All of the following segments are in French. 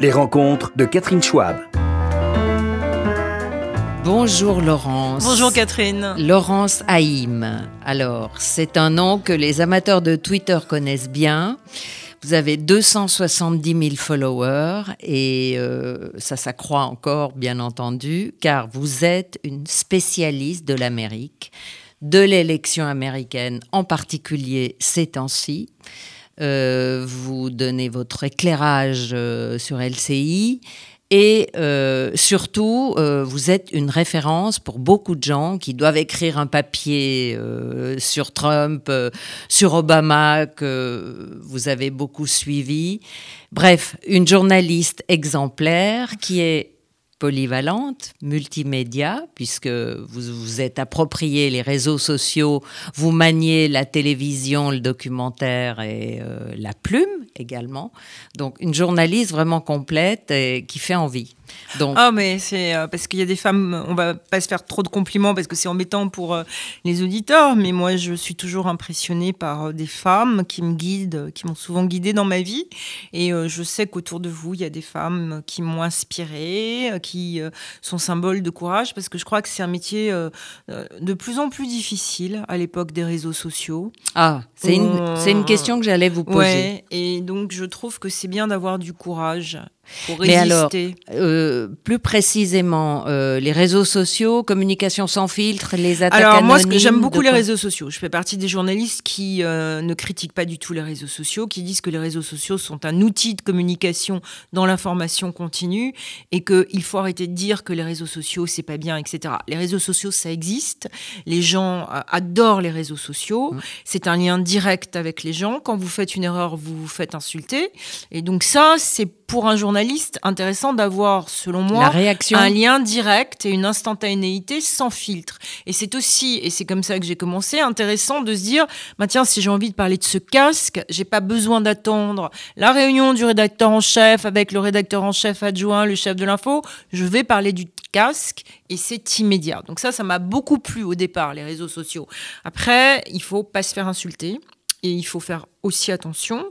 Les rencontres de Catherine Schwab. Bonjour Laurence. Bonjour Catherine. Laurence Haïm. Alors, c'est un nom que les amateurs de Twitter connaissent bien. Vous avez 270 000 followers et euh, ça s'accroît encore, bien entendu, car vous êtes une spécialiste de l'Amérique, de l'élection américaine en particulier ces temps-ci. Euh, vous donnez votre éclairage euh, sur LCI et euh, surtout, vous êtes une référence pour beaucoup de gens qui doivent écrire un papier sur Trump, sur Obama, que vous avez beaucoup suivi. Bref, une journaliste exemplaire qui est polyvalente, multimédia, puisque vous vous êtes approprié les réseaux sociaux, vous maniez la télévision, le documentaire et euh, la plume également. Donc une journaliste vraiment complète et qui fait envie. Ah, mais c'est euh, parce qu'il y a des femmes, on va pas se faire trop de compliments parce que c'est embêtant pour euh, les auditeurs, mais moi je suis toujours impressionnée par des femmes qui me guident, qui m'ont souvent guidée dans ma vie. Et je sais qu'autour de vous, il y a des femmes qui m'ont inspirée, qui sont symboles de courage parce que je crois que c'est un métier de plus en plus difficile à l'époque des réseaux sociaux. Ah, c'est une, une, question que j'allais vous poser. Ouais, et donc je trouve que c'est bien d'avoir du courage mais alors, euh, plus précisément, euh, les réseaux sociaux, communication sans filtre, les attaques Alors moi, j'aime beaucoup les réseaux sociaux. Je fais partie des journalistes qui euh, ne critiquent pas du tout les réseaux sociaux, qui disent que les réseaux sociaux sont un outil de communication dans l'information continue et qu'il faut arrêter de dire que les réseaux sociaux c'est pas bien, etc. Les réseaux sociaux ça existe. Les gens adorent les réseaux sociaux. Mmh. C'est un lien direct avec les gens. Quand vous faites une erreur, vous vous faites insulter. Et donc ça, c'est pour un journaliste intéressant d'avoir, selon moi, un lien direct et une instantanéité sans filtre. Et c'est aussi, et c'est comme ça que j'ai commencé, intéressant de se dire, bah tiens, si j'ai envie de parler de ce casque, j'ai pas besoin d'attendre la réunion du rédacteur en chef avec le rédacteur en chef adjoint, le chef de l'info. Je vais parler du casque et c'est immédiat. Donc ça, ça m'a beaucoup plu au départ, les réseaux sociaux. Après, il faut pas se faire insulter. Et il faut faire aussi attention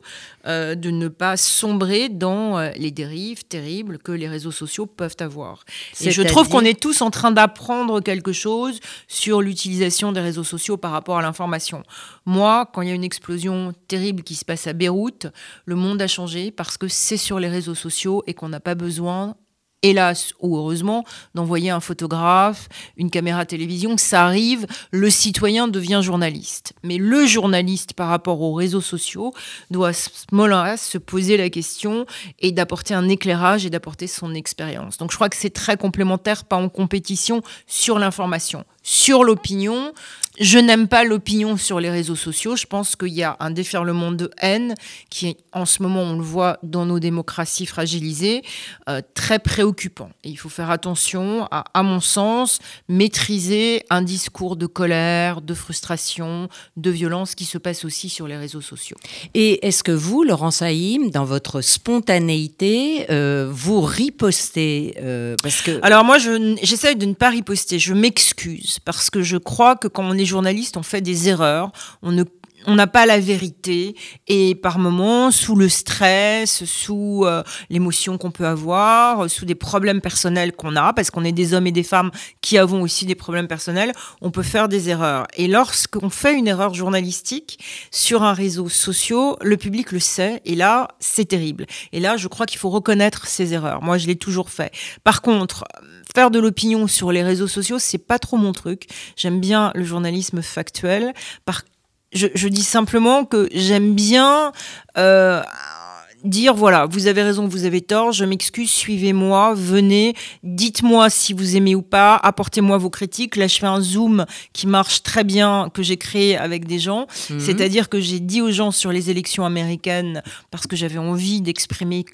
euh, de ne pas sombrer dans euh, les dérives terribles que les réseaux sociaux peuvent avoir. Et je trouve qu'on est tous en train d'apprendre quelque chose sur l'utilisation des réseaux sociaux par rapport à l'information. Moi, quand il y a une explosion terrible qui se passe à Beyrouth, le monde a changé parce que c'est sur les réseaux sociaux et qu'on n'a pas besoin hélas ou heureusement, d'envoyer un photographe, une caméra télévision, ça arrive, le citoyen devient journaliste. Mais le journaliste par rapport aux réseaux sociaux doit se poser la question et d'apporter un éclairage et d'apporter son expérience. Donc je crois que c'est très complémentaire, pas en compétition sur l'information sur l'opinion. Je n'aime pas l'opinion sur les réseaux sociaux. Je pense qu'il y a un déferlement de haine qui, en ce moment, on le voit dans nos démocraties fragilisées, euh, très préoccupant. Et il faut faire attention à, à mon sens, maîtriser un discours de colère, de frustration, de violence qui se passe aussi sur les réseaux sociaux. Et est-ce que vous, Laurence Haïm, dans votre spontanéité, euh, vous ripostez euh, parce que... Alors moi, j'essaie de ne pas riposter. Je m'excuse parce que je crois que quand on est journaliste, on fait des erreurs, on ne on n'a pas la vérité et par moments, sous le stress, sous euh, l'émotion qu'on peut avoir, sous des problèmes personnels qu'on a, parce qu'on est des hommes et des femmes qui avons aussi des problèmes personnels, on peut faire des erreurs. Et lorsqu'on fait une erreur journalistique sur un réseau social, le public le sait et là, c'est terrible. Et là, je crois qu'il faut reconnaître ces erreurs. Moi, je l'ai toujours fait. Par contre, faire de l'opinion sur les réseaux sociaux, c'est pas trop mon truc. J'aime bien le journalisme factuel. Par je, dis simplement que j'aime bien euh, dire voilà, vous avez raison, vous avez tort, je m'excuse, suivez-moi, venez, dites-moi si vous aimez ou pas, apportez-moi vos critiques. Là, je fais un zoom qui marche très bien, que j'ai créé avec des gens. Mhm. C'est-à-dire que j'ai dit aux gens sur les élections américaines, parce que j'avais envie d'exprimer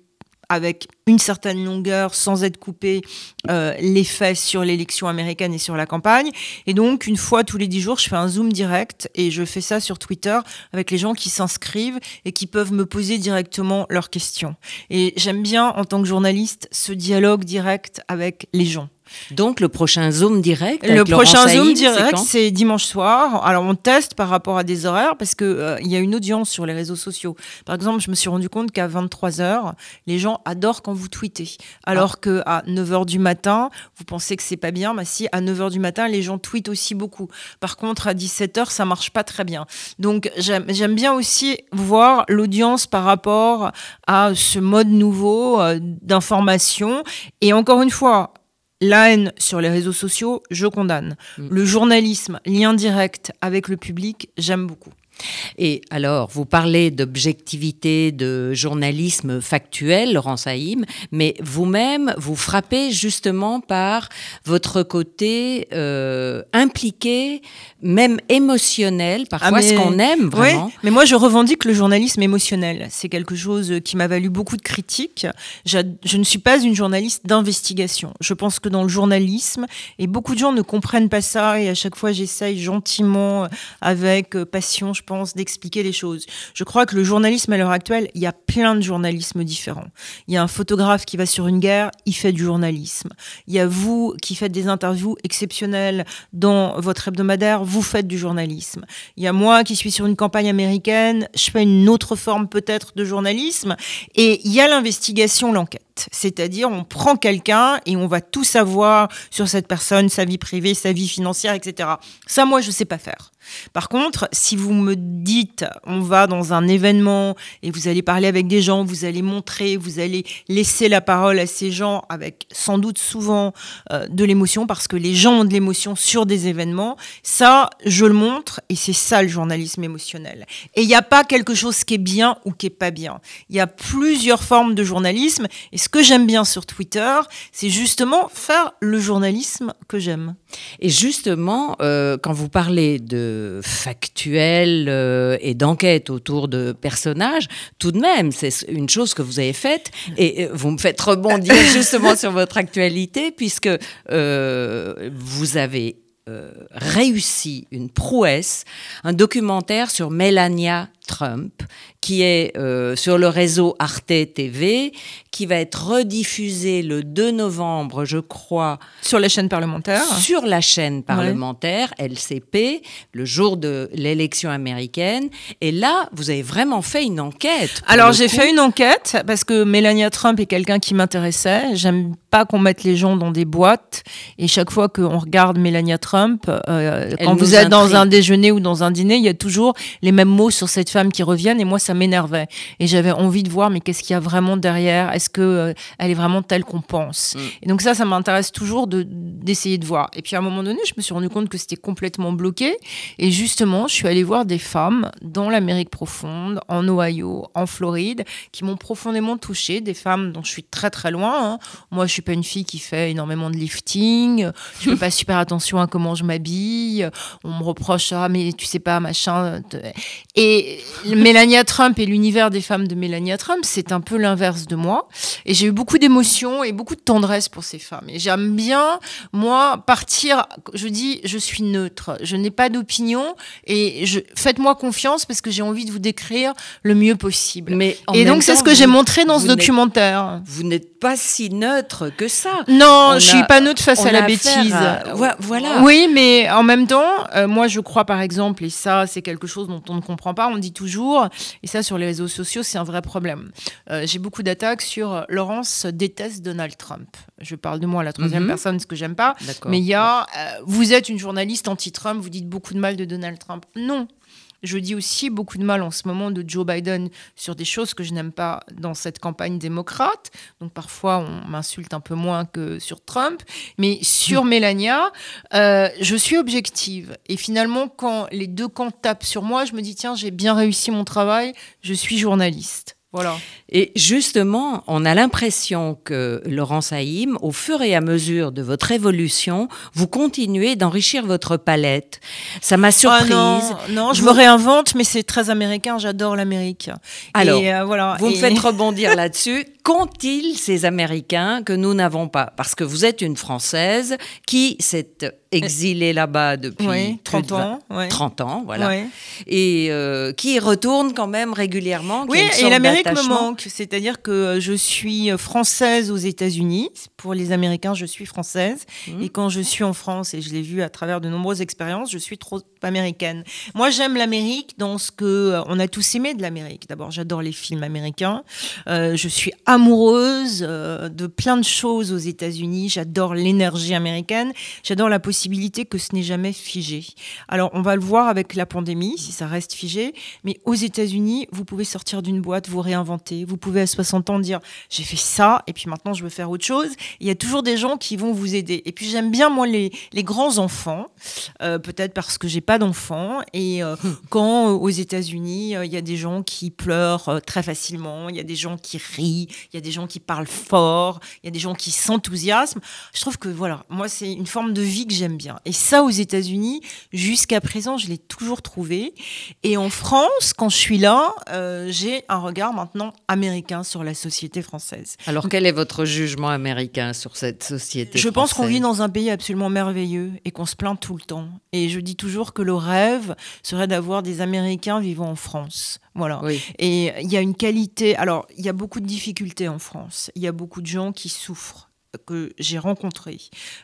avec une certaine longueur, sans être coupé, euh, l'effet sur l'élection américaine et sur la campagne. Et donc, une fois tous les dix jours, je fais un zoom direct et je fais ça sur Twitter avec les gens qui s'inscrivent et qui peuvent me poser directement leurs questions. Et j'aime bien, en tant que journaliste, ce dialogue direct avec les gens. Donc le prochain Zoom direct Le prochain Zoom direct, c'est dimanche soir. Alors on teste par rapport à des horaires parce que euh, il y a une audience sur les réseaux sociaux. Par exemple, je me suis rendu compte qu'à 23 h les gens adorent quand vous tweetez. Alors qu'à que à 9 h du matin, vous pensez que c'est pas bien, mais si à 9 h du matin, les gens tweetent aussi beaucoup. Par contre, à 17 h ça marche pas très bien. Donc j'aime bien aussi voir l'audience par rapport à ce mode nouveau euh, d'information. Et encore une fois, la haine sur les réseaux sociaux, je condamne. Mm. Le journalisme, lien direct avec le public, j'aime beaucoup. Et alors, vous parlez d'objectivité, de journalisme factuel, Laurent Saïm, mais vous-même, vous frappez justement par votre côté euh, impliqué, même émotionnel, parfois ah, ce qu'on aime vraiment. mais moi, je revendique le journalisme émotionnel. C'est quelque chose qui m'a valu beaucoup de critiques. Je, je ne suis pas une journaliste d'investigation. Je pense que dans le journalisme, et beaucoup de gens ne comprennent pas ça, et à chaque fois, j'essaye gentiment, avec passion, je pense, d'expliquer les choses. Je crois que le journalisme à l'heure actuelle, il y a plein de journalismes différents. Il y a un photographe qui va sur une guerre, il fait du journalisme. Il y a vous qui faites des interviews exceptionnelles dans votre hebdomadaire, vous faites du journalisme. Il y a moi qui suis sur une campagne américaine, je fais une autre forme peut-être de journalisme. Et il y a l'investigation, l'enquête. C'est-à-dire, on prend quelqu'un et on va tout savoir sur cette personne, sa vie privée, sa vie financière, etc. Ça, moi, je ne sais pas faire. Par contre, si vous me dites, on va dans un événement et vous allez parler avec des gens, vous allez montrer, vous allez laisser la parole à ces gens avec sans doute souvent euh, de l'émotion, parce que les gens ont de l'émotion sur des événements, ça, je le montre et c'est ça le journalisme émotionnel. Et il n'y a pas quelque chose qui est bien ou qui est pas bien. Il y a plusieurs formes de journalisme et ce que j'aime bien sur Twitter, c'est justement faire le journalisme que j'aime. Et justement, euh, quand vous parlez de factuel euh, et d'enquête autour de personnages, tout de même, c'est une chose que vous avez faite et euh, vous me faites rebondir justement sur votre actualité puisque vous avez réussi une prouesse, un documentaire sur Melania Trump, qui est euh, sur le réseau Arte TV, qui va être rediffusé le 2 novembre, je crois. Sur la chaîne parlementaire Sur la chaîne parlementaire, LCP, le jour de l'élection américaine. Et là, vous avez vraiment fait une enquête. Alors, j'ai fait une enquête parce que Melania Trump est quelqu'un qui m'intéressait. J'aime pas qu'on mette les gens dans des boîtes. Et chaque fois qu'on regarde Melania Trump, euh, quand vous êtes dans un déjeuner ou dans un dîner, il y a toujours les mêmes mots sur cette femmes qui reviennent et moi ça m'énervait. Et j'avais envie de voir mais qu'est-ce qu'il y a vraiment derrière? Est-ce que euh, elle est vraiment telle qu'on pense? Mm. et donc ça ça m'intéresse toujours de d'essayer de voir. Et puis à un moment donné je me suis rendu compte que c'était complètement bloqué. Et justement je suis allée voir des femmes dans l'Amérique profonde en Ohio en Floride qui m'ont profondément touchée. Des femmes dont je suis très très loin hein. moi je suis pas une fille qui fait énormément de lifting. Je fais pas super attention à comment je m'habille. On me reproche ah mais tu sais pas machin et Mélania Trump et l'univers des femmes de Mélania Trump, c'est un peu l'inverse de moi. Et j'ai eu beaucoup d'émotions et beaucoup de tendresse pour ces femmes. Et j'aime bien, moi, partir, je dis, je suis neutre, je n'ai pas d'opinion et faites-moi confiance parce que j'ai envie de vous décrire le mieux possible. Mais et donc, c'est ce que j'ai montré dans ce documentaire. Vous n'êtes pas si neutre que ça. Non, je suis pas neutre face à la bêtise. voilà. Oui, mais en même temps, euh, moi, je crois, par exemple, et ça, c'est quelque chose dont on ne comprend pas, on dit toujours, et ça sur les réseaux sociaux, c'est un vrai problème. Euh, j'ai beaucoup d'attaques sur Laurence déteste Donald Trump. Je parle de moi à la troisième mhm. personne, ce que j'aime pas. Mais il y a, euh, vous êtes une journaliste anti-Trump, vous dites beaucoup de mal de Donald Trump. Non, je dis aussi beaucoup de mal en ce moment de Joe Biden sur des choses que je n'aime pas dans cette campagne démocrate. Donc parfois, on m'insulte un peu moins que sur Trump. Mais sur Melania, euh, je suis objective. Et finalement, quand les deux camps tapent sur moi, je me dis, tiens, j'ai bien réussi mon travail, je suis journaliste. Voilà. Et justement, on a l'impression que Laurent Saïm, au fur et à mesure de votre évolution, vous continuez d'enrichir votre palette. Ça m'a ah surprise. non, je me réinvente, mais c'est très américain. J'adore l'Amérique. Alors, euh, voilà. Vous me faites rebondir là-dessus. qu'ont-ils ces Américains que nous n'avons pas? Parce que vous êtes une Française qui s'est exilée là-bas depuis Oui, 30 plus de vingt- ans, ouais. 30 ans, voilà. Ouais. Et euh, qui retourne quand même régulièrement. Oui, et sorte me manque. C'est-à-dire que je suis française aux États-Unis. Pour les Américains, je suis française. Mhm. Et quand je suis en France, et je l'ai vu à travers de nombreuses expériences, je suis trop américaine. Moi, j'aime l'Amérique dans ce que euh, on a tous aimé de l'Amérique. D'abord, j'adore les films américains. Euh, je suis amoureuse euh, de plein de choses aux États-Unis. J'adore l'énergie américaine. J'adore la possibilité que ce n'est jamais figé. Alors, on va le voir avec la pandémie, si ça reste figé. Mais aux États-Unis, vous pouvez sortir d'une boîte, vous réinventer. Vous pouvez à 60 ans dire j'ai fait ça et puis maintenant je veux faire autre chose. Il y a toujours des gens qui vont vous aider. Et puis j'aime bien moi les, les grands enfants, euh, peut-être parce que j'ai pas d'enfants. Et euh, quand euh, aux États-Unis il y a des gens qui pleurent très facilement, il y a des gens qui rient, il y a des gens qui parlent fort, il y a des gens qui s'enthousiasment. Je trouve que voilà, moi c'est une forme de vie que j'aime bien. Et ça aux États-Unis, jusqu'à présent, je l'ai toujours trouvé. Et en France, quand je suis là, j'ai un regard maintenant américain sur la société française. Alors, quel est votre jugement américain sur cette société Je pense qu'on vit dans un pays absolument merveilleux et qu'on se plaint tout le temps. Et je dis toujours que le rêve serait d'avoir des Américains vivant en France. Voilà. Oui. Et il y a une qualité. Alors, il y a beaucoup de difficultés en France. Il y a beaucoup de gens qui souffrent que j'ai rencontrés.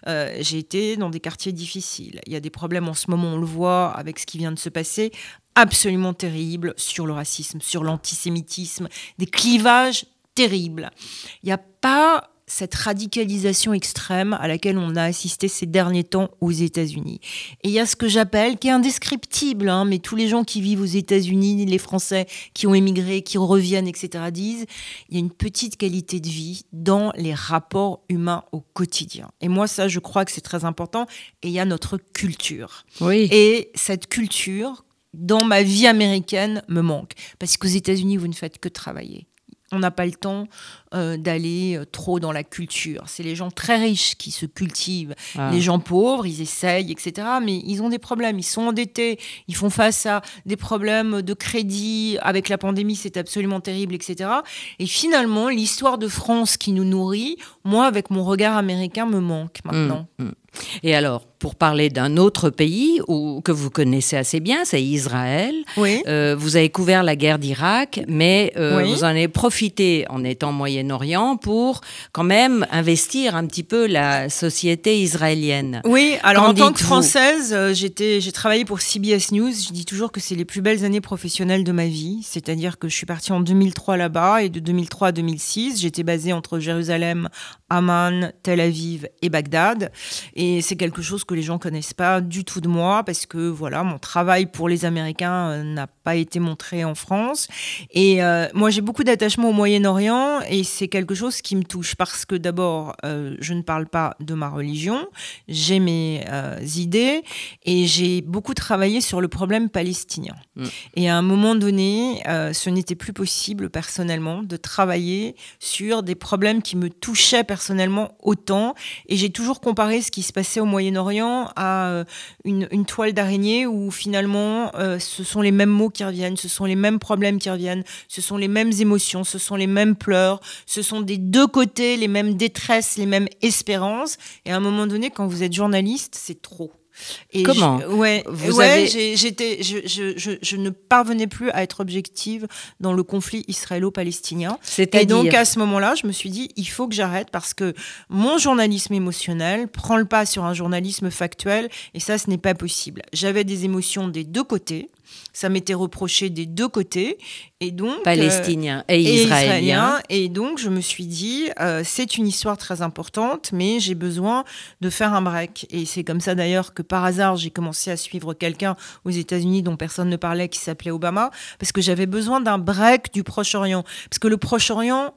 Euh, j'ai été dans des quartiers difficiles. Il y a des problèmes en ce moment, on le voit avec ce qui vient de se passer, absolument terribles sur le racisme, sur l'antisémitisme, des clivages terribles. Il n'y a pas cette radicalisation extrême à laquelle on a assisté ces derniers temps aux États-Unis. Et il y a ce que j'appelle, qui est indescriptible, hein, mais tous les gens qui vivent aux États-Unis, les Français qui ont émigré, qui reviennent, etc., disent, il y a une petite qualité de vie dans les rapports humains au quotidien. Et moi, ça, je crois que c'est très important. Et il y a notre culture. Oui. Et cette culture, dans ma vie américaine, me manque. Parce qu'aux États-Unis, vous ne faites que travailler. On n'a pas le temps euh, d'aller euh, trop dans la culture. C'est les gens très riches qui se cultivent. Ah. Les gens pauvres, ils essayent, etc. Mais ils ont des problèmes. Ils sont endettés. Ils font face à des problèmes de crédit. Avec la pandémie, c'est absolument terrible, etc. Et finalement, l'histoire de France qui nous nourrit, moi, avec mon regard américain, me manque maintenant. Mm, mm. Et alors, pour parler d'un autre pays où, que vous connaissez assez bien, c'est Israël. Oui. Euh, vous avez couvert la guerre d'Irak, mais euh, Oui. vous en avez profité en étant Moyen-Orient pour quand même investir un petit peu la société israélienne. Oui, alors en tant que française, euh, j'étais, j'ai travaillé pour CBS News. Je dis toujours que c'est les plus belles années professionnelles de ma vie. C'est-à-dire que je suis partie en 2003 là-bas et de 2003 à 2006, j'étais basée entre Jérusalem, Amman, Tel Aviv et Bagdad. Et c'est quelque chose que les gens connaissent pas du tout de moi parce que voilà, mon travail pour les Américains euh, n'a pas été montré en France. Et euh, moi, j'ai beaucoup d'attachement au Moyen-Orient et c'est quelque chose qui me touche parce que d'abord, euh, je ne parle pas de ma religion, j'ai mes euh, idées et j'ai beaucoup travaillé sur le problème palestinien. Mm. Et à un moment donné, ce n'était plus possible personnellement de travailler sur des problèmes qui me touchaient personnellement autant. Et j'ai toujours comparé ce qui se au Moyen-Orient à euh, une, une toile d'araignée où finalement euh, ce sont les mêmes mots qui reviennent, ce sont les mêmes problèmes qui reviennent, ce sont les mêmes émotions, ce sont les mêmes pleurs, ce sont des deux côtés les mêmes détresses, les mêmes espérances. Et à un moment donné, quand vous êtes journaliste, c'est trop. Et Comment je- Ouais, Vous ouais, avez- j'étais, je, je, ne parvenais plus à être objective dans le conflit israélo-palestinien. Et donc à ce moment-là, je me suis dit, il faut que j'arrête parce que mon journalisme émotionnel prend le pas sur un journalisme factuel et ça, ce n'est pas possible. J'avais des émotions des deux côtés, ça m'était reproché des deux côtés et donc euh, palestinien et, et. Et donc, je me suis dit, euh, c'est une histoire très importante, mais j'ai besoin de faire un break. Et c'est comme ça d'ailleurs que par hasard, j'ai commencé à suivre quelqu'un aux États-Unis dont personne ne parlait, qui s'appelait Obama, parce que j'avais besoin d'un break du Proche-Orient. Parce que le Proche-Orient,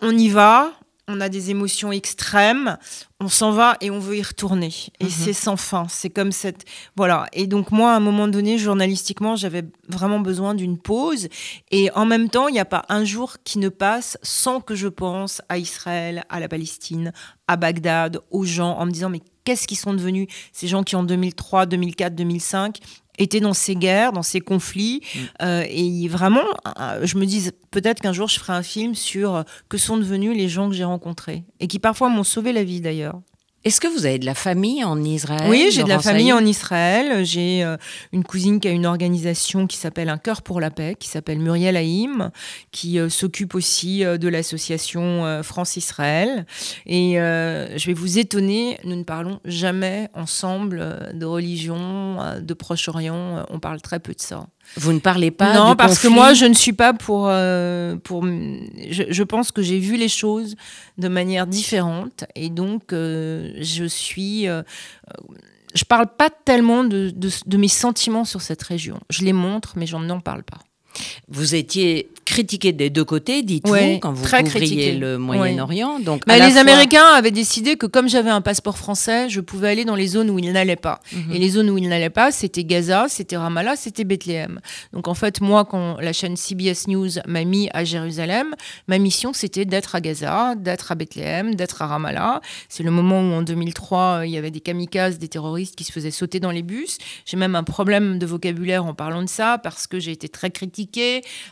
on y va, on a des émotions extrêmes, on s'en va et on veut y retourner. Et Mhm. c'est sans fin. C'est comme cette. Voilà. Et donc, moi, à un moment donné, journalistiquement, j'avais vraiment besoin d'une pause. Et en même temps, il n'y a pas un jour qui ne passe sans que je pense à Israël, à la Palestine, à Bagdad, aux gens, en me disant, mais qu'est-ce qu'ils sont devenus, ces gens qui en 2003, 2004, 2005 été dans ces guerres, dans ces conflits. Mm. Euh, et vraiment, euh, je me dis peut-être qu'un jour je ferai un film sur euh, que sont devenus les gens que j'ai rencontrés et qui parfois m'ont sauvé la vie d'ailleurs. Est-ce que vous avez de la famille en Israël Oui, j'ai de la famille en Israël. J'ai euh, une cousine qui a une organisation qui s'appelle Un cœur pour la paix, qui s'appelle Muriel Haïm, qui euh, s'occupe aussi euh, de l'association France-Israël. Et euh, je vais vous étonner, nous ne parlons jamais ensemble de religion, de Proche-Orient. On parle très peu de ça. Vous ne parlez pas non, du parce que moi, je ne suis pas pour. euh, pour je, je pense que j'ai vu les choses de manière différente. Et donc, euh, je suis. euh, euh, je parle pas tellement de, de, de mes sentiments sur cette région. Je les montre, mais j'en n'en parle pas. Vous étiez critiqué des deux côtés, dites-vous, Ouais, quand vous couvriez critiqué. le Moyen-Orient. Donc, les fois- Américains avaient décidé que comme j'avais un passeport français, je pouvais aller dans les zones où ils n'allaient pas. Mhm. Et les zones où ils n'allaient pas, c'était Gaza, c'était Ramallah, c'était Bethléem. Donc en fait, moi, quand la chaîne CBS News m'a mis à Jérusalem, ma mission, c'était d'être à Gaza, d'être à Bethléem, d'être à Ramallah. C'est le moment où en 2003, euh, il y avait des kamikazes, des terroristes qui se faisaient sauter dans les bus. J'ai même un problème de vocabulaire en parlant de ça parce que j'ai été très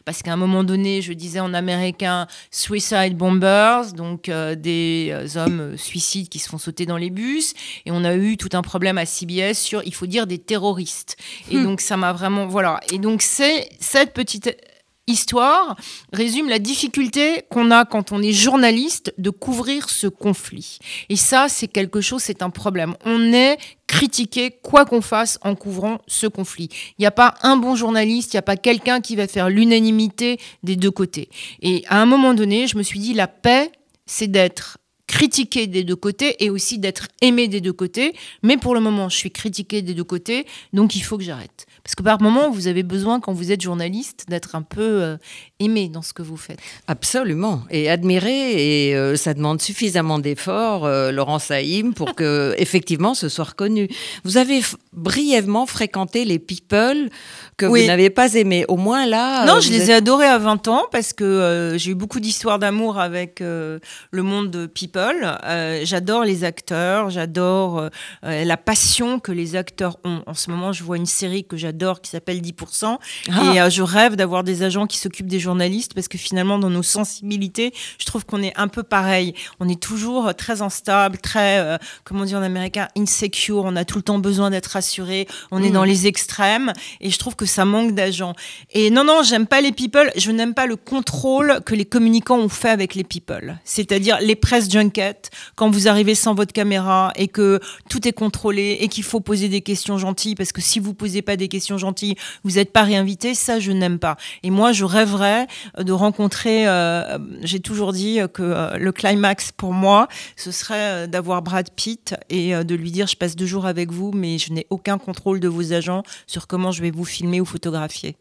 parce qu'à un moment donné, je disais en américain suicide bombers, donc euh, des euh, hommes euh, suicides qui se font sauter dans les bus. Et on a eu tout un problème à CBS sur, il faut dire, des terroristes. Et donc ça m'a vraiment, voilà. Et donc c'est cette petite histoire résume la difficulté qu'on a quand on est journaliste de couvrir ce conflit. Et ça, c'est quelque chose, c'est un problème. On est critiqué quoi qu'on fasse en couvrant ce conflit. Il n'y a pas un bon journaliste, il n'y a pas quelqu'un qui va faire l'unanimité des deux côtés. Et à un moment donné, je me suis dit, la paix, c'est d'être critiqué des deux côtés et aussi d'être aimé des deux côtés. Mais pour le moment, je suis critiqué des deux côtés, donc il faut que j'arrête. Parce que par moment, vous avez besoin, quand vous êtes journaliste, d'être un peu euh, aimé dans ce que vous faites. Absolument. Et admirer, et euh, ça demande suffisamment d'efforts, euh, Laurent Saïm, pour que effectivement ce soit reconnu. Vous avez brièvement fréquenté les people que Oui. vous n'avez pas aimés. Au moins là. non, euh, je vous les êtes- ai adorés à 20 ans parce que j'ai eu beaucoup d'histoires d'amour avec le monde de People. J'adore les acteurs, j'adore la passion que les acteurs ont. En ce moment, je vois une série que j'adore qui s'appelle 10%. Ah. Et euh, je rêve d'avoir des agents qui s'occupent des journalistes parce que finalement, dans nos sensibilités, je trouve qu'on est un peu pareil. On est toujours euh, très instable, très, euh, comment dire en américain, insecure. On a tout le temps besoin d'être rassuré. On est Mm. dans les extrêmes. Et je trouve que ça manque d'agents. Et non, non, j'aime pas les people. Je n'aime pas le contrôle que les communicants ont fait avec les people. C'est-à-dire les press junkets, quand vous arrivez sans votre caméra et que tout est contrôlé et qu'il faut poser des questions gentilles parce que si vous posez pas des questions gentilles, vous n'êtes pas réinvité. Ça, je n'aime pas. Et moi, je rêverais euh, de rencontrer. euh, J'ai toujours dit que euh, le climax pour moi, ce serait euh, d'avoir Brad Pitt et euh, de lui dire je passe deux jours avec vous, mais je n'ai aucun contrôle de vos agents sur comment je vais vous filmer ou photographier.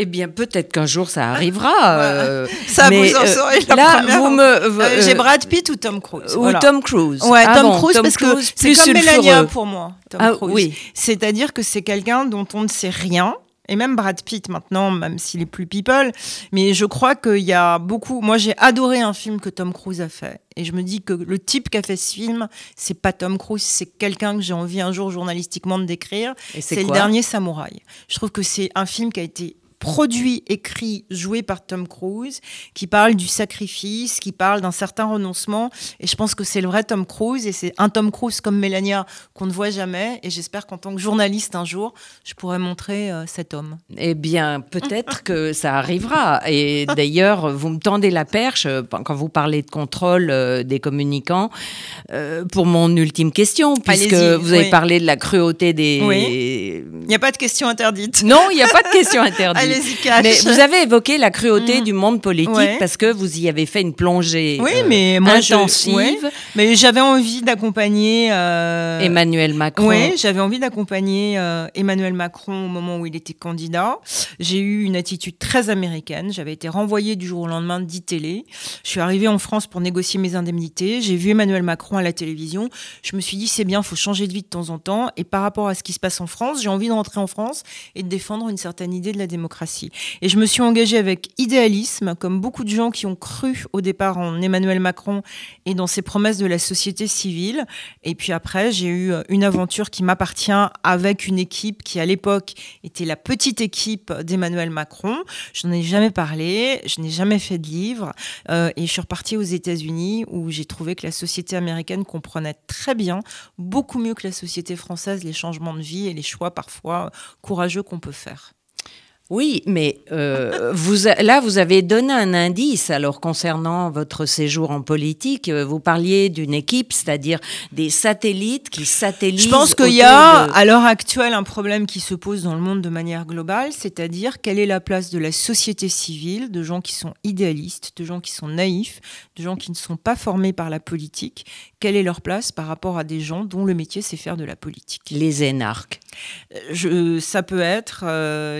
Eh bien, peut-être qu'un jour ça arrivera. euh, Ça, mais, vous en euh, saurez la là, première. vous me. Euh, J'ai Brad Pitt ou Tom Cruise. Ou voilà. Tom Cruise. Ouais, Ah Tom bon, Cruise Tom parce que c'est comme. Melania pour moi. Tom Ah, Cruise. oui. C'est-à-dire que c'est quelqu'un dont on ne sait rien. Et même Brad Pitt maintenant, même s'il est plus people, mais je crois qu'il y a beaucoup. Moi, j'ai adoré un film que Tom Cruise a fait, et je me dis que le type qui a fait ce film, c'est pas Tom Cruise, c'est quelqu'un que j'ai envie un jour journalistiquement de décrire. Et C'est le dernier Samouraï. Je trouve que c'est un film qui a été produit, écrit, joué par Tom Cruise, qui parle du sacrifice, qui parle d'un certain renoncement. Et je pense que c'est le vrai Tom Cruise, et c'est un Tom Cruise comme Mélania qu'on ne voit jamais. Et j'espère qu'en tant que journaliste, un jour, je pourrai montrer euh, cet homme. Eh bien, peut-être que ça arrivera. Et d'ailleurs, vous me tendez la perche euh, quand vous parlez de contrôle euh, des communicants euh, pour mon ultime question, puisque vous avez oui. parlé de la cruauté des. Il n'y a pas de question interdite. Non, il n'y a pas de question interdite. Mais vous avez évoqué la cruauté Mm. du monde politique Ouais. parce que vous y avez fait une plongée Oui, euh, mais moi, je- intensive. ouais. Mais j'avais envie d'accompagner. euh, Emmanuel Macron. Oui, j'avais envie d'accompagner euh, Emmanuel Macron au moment où il était candidat. J'ai eu une attitude très américaine. J'avais été renvoyée du jour au lendemain d'e-télé. Je suis arrivée en France pour négocier mes indemnités. J'ai vu Emmanuel Macron à la télévision. Je me suis dit, c'est bien, faut changer de vie de temps en temps. Et par rapport à ce qui se passe en France, j'ai envie de rentrer en France et de défendre une certaine idée de la démocratie. Et je me suis engagée avec idéalisme, comme beaucoup de gens qui ont cru au départ en Emmanuel Macron et dans ses promesses de la société civile. Et puis après, j'ai eu une aventure qui m'appartient avec une équipe qui, à l'époque, était la petite équipe d'Emmanuel Macron. Je n'en ai jamais parlé, je n'ai jamais fait de livre. Euh, et je suis repartie aux États-Unis où j'ai trouvé que la société américaine comprenait très bien, beaucoup mieux que la société française, les changements de vie et les choix parfois courageux qu'on peut faire. Oui, mais euh, vous, là, vous avez donné un indice. Alors, concernant votre séjour en politique, euh, vous parliez d'une équipe, c'est-à-dire des satellites qui satellisent. Je pense qu'il y a, à l'heure actuelle, un problème qui se pose dans le monde de manière globale, c'est-à-dire quelle est la place de la société civile, de gens qui sont idéalistes, de gens qui sont naïfs, de gens qui ne sont pas formés par la politique. Quelle est leur place par rapport à des gens dont le métier, c'est faire de la politique? Les énarques. Euh, je, ça peut être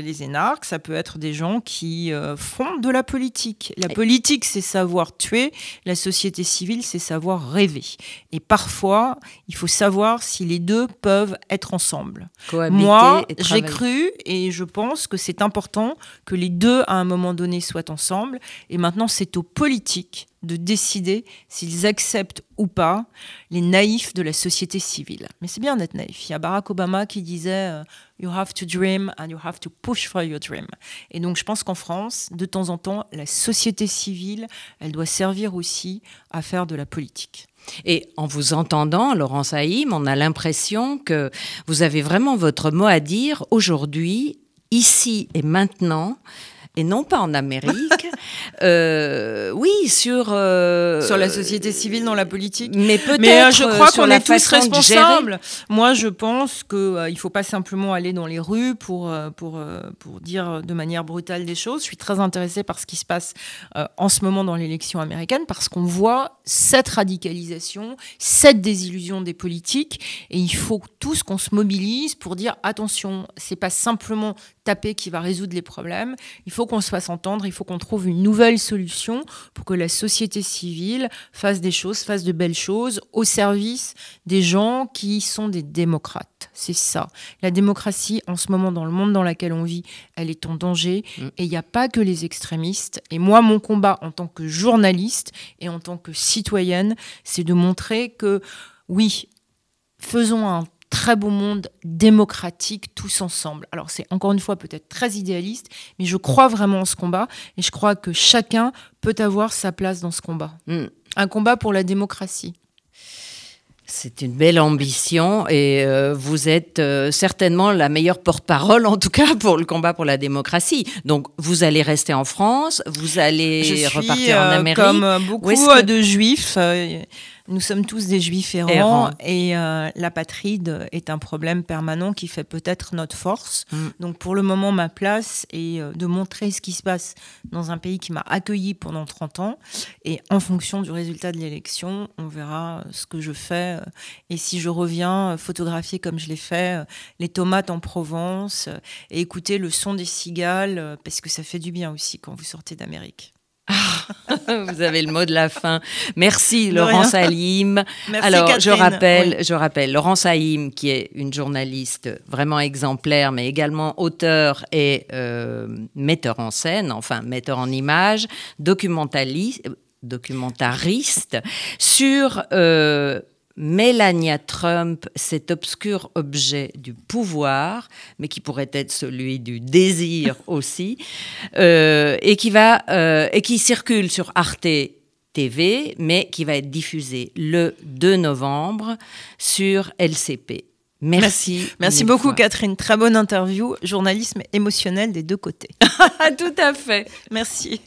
les énarques ça peut être des gens qui euh, font de la politique. La politique, c'est savoir tuer, la société civile, c'est savoir rêver. Et parfois, il faut savoir si les deux peuvent être ensemble. Moi, j'ai cru et je pense que c'est important que les deux, à un moment donné, soient ensemble. Et maintenant, c'est aux politiques de décider s'ils acceptent ou pas les naïfs de la société civile. Mais c'est bien d'être naïf. Il y a Barack Obama qui disait euh, You have to dream and you have to push for your dream. Et donc je pense qu'en France, de temps en temps, la société civile, elle doit servir aussi à faire de la politique. Et en vous entendant, Laurence Haïm, on a l'impression que vous avez vraiment votre mot à dire aujourd'hui, ici et maintenant et non pas en Amérique. euh, oui, sur euh, sur la société civile dans la politique. Mais peut-être. Mais euh, je crois qu'on est tous responsables. Moi, je pense que il faut pas simplement aller dans les rues pour pour pour dire de manière brutale des choses. Je suis très intéressée par ce qui se passe en ce moment dans l'élection américaine parce qu'on voit cette radicalisation, cette désillusion des politiques, et il faut tous qu'on se mobilise pour dire attention, c'est pas simplement taper qui va résoudre les problèmes. Il faut qu'on se fasse entendre, il faut qu'on trouve une nouvelle solution pour que la société civile fasse des choses, fasse de belles choses au service des gens qui sont des démocrates. C'est ça. La démocratie, en ce moment, dans le monde dans lequel on vit, elle est en danger. Mm. Et il n'y a pas que les extrémistes. Et moi, mon combat en tant que journaliste et en tant que citoyenne, c'est de montrer que oui, faisons un très beau monde démocratique tous ensemble. Alors c'est encore une fois peut-être très idéaliste, mais je crois vraiment en ce combat et je crois que chacun peut avoir sa place dans ce combat. Hmm. Un combat pour la démocratie. C'est une belle ambition et euh, vous êtes euh, certainement la meilleure porte-parole, en tout cas pour le combat pour la démocratie. Donc vous allez rester en France, vous allez repartir en euh, Amérique. Comme beaucoup de juifs nous sommes tous des juifs errants, et euh, l'apatride est un problème permanent qui fait peut-être notre force. Mm. Donc pour le moment, ma place est euh, de montrer ce qui se passe dans un pays qui m'a accueilli pendant 30 ans. Et en fonction du résultat de l'élection, on verra ce que je fais. Et si je reviens photographier comme je l'ai fait, les tomates en Provence, et écouter le son des cigales, parce que ça fait du bien aussi quand vous sortez d'Amérique. Vous avez le mot de la fin. Merci Laurence Haïm. Alors je rappelle, je rappelle Laurence Haïm qui est une journaliste vraiment exemplaire, mais également auteur et euh, metteur en scène, enfin metteur en image, documentaliste, documentariste sur euh, Melania Trump, cet obscur objet du pouvoir, mais qui pourrait être celui du désir aussi, euh, et qui va euh, et qui circule sur Arte TV, mais qui va être diffusé le 2 novembre sur LCP. Merci. Merci, beaucoup, Catherine. Très bonne interview. Journalisme émotionnel des deux côtés. Tout à fait. Merci.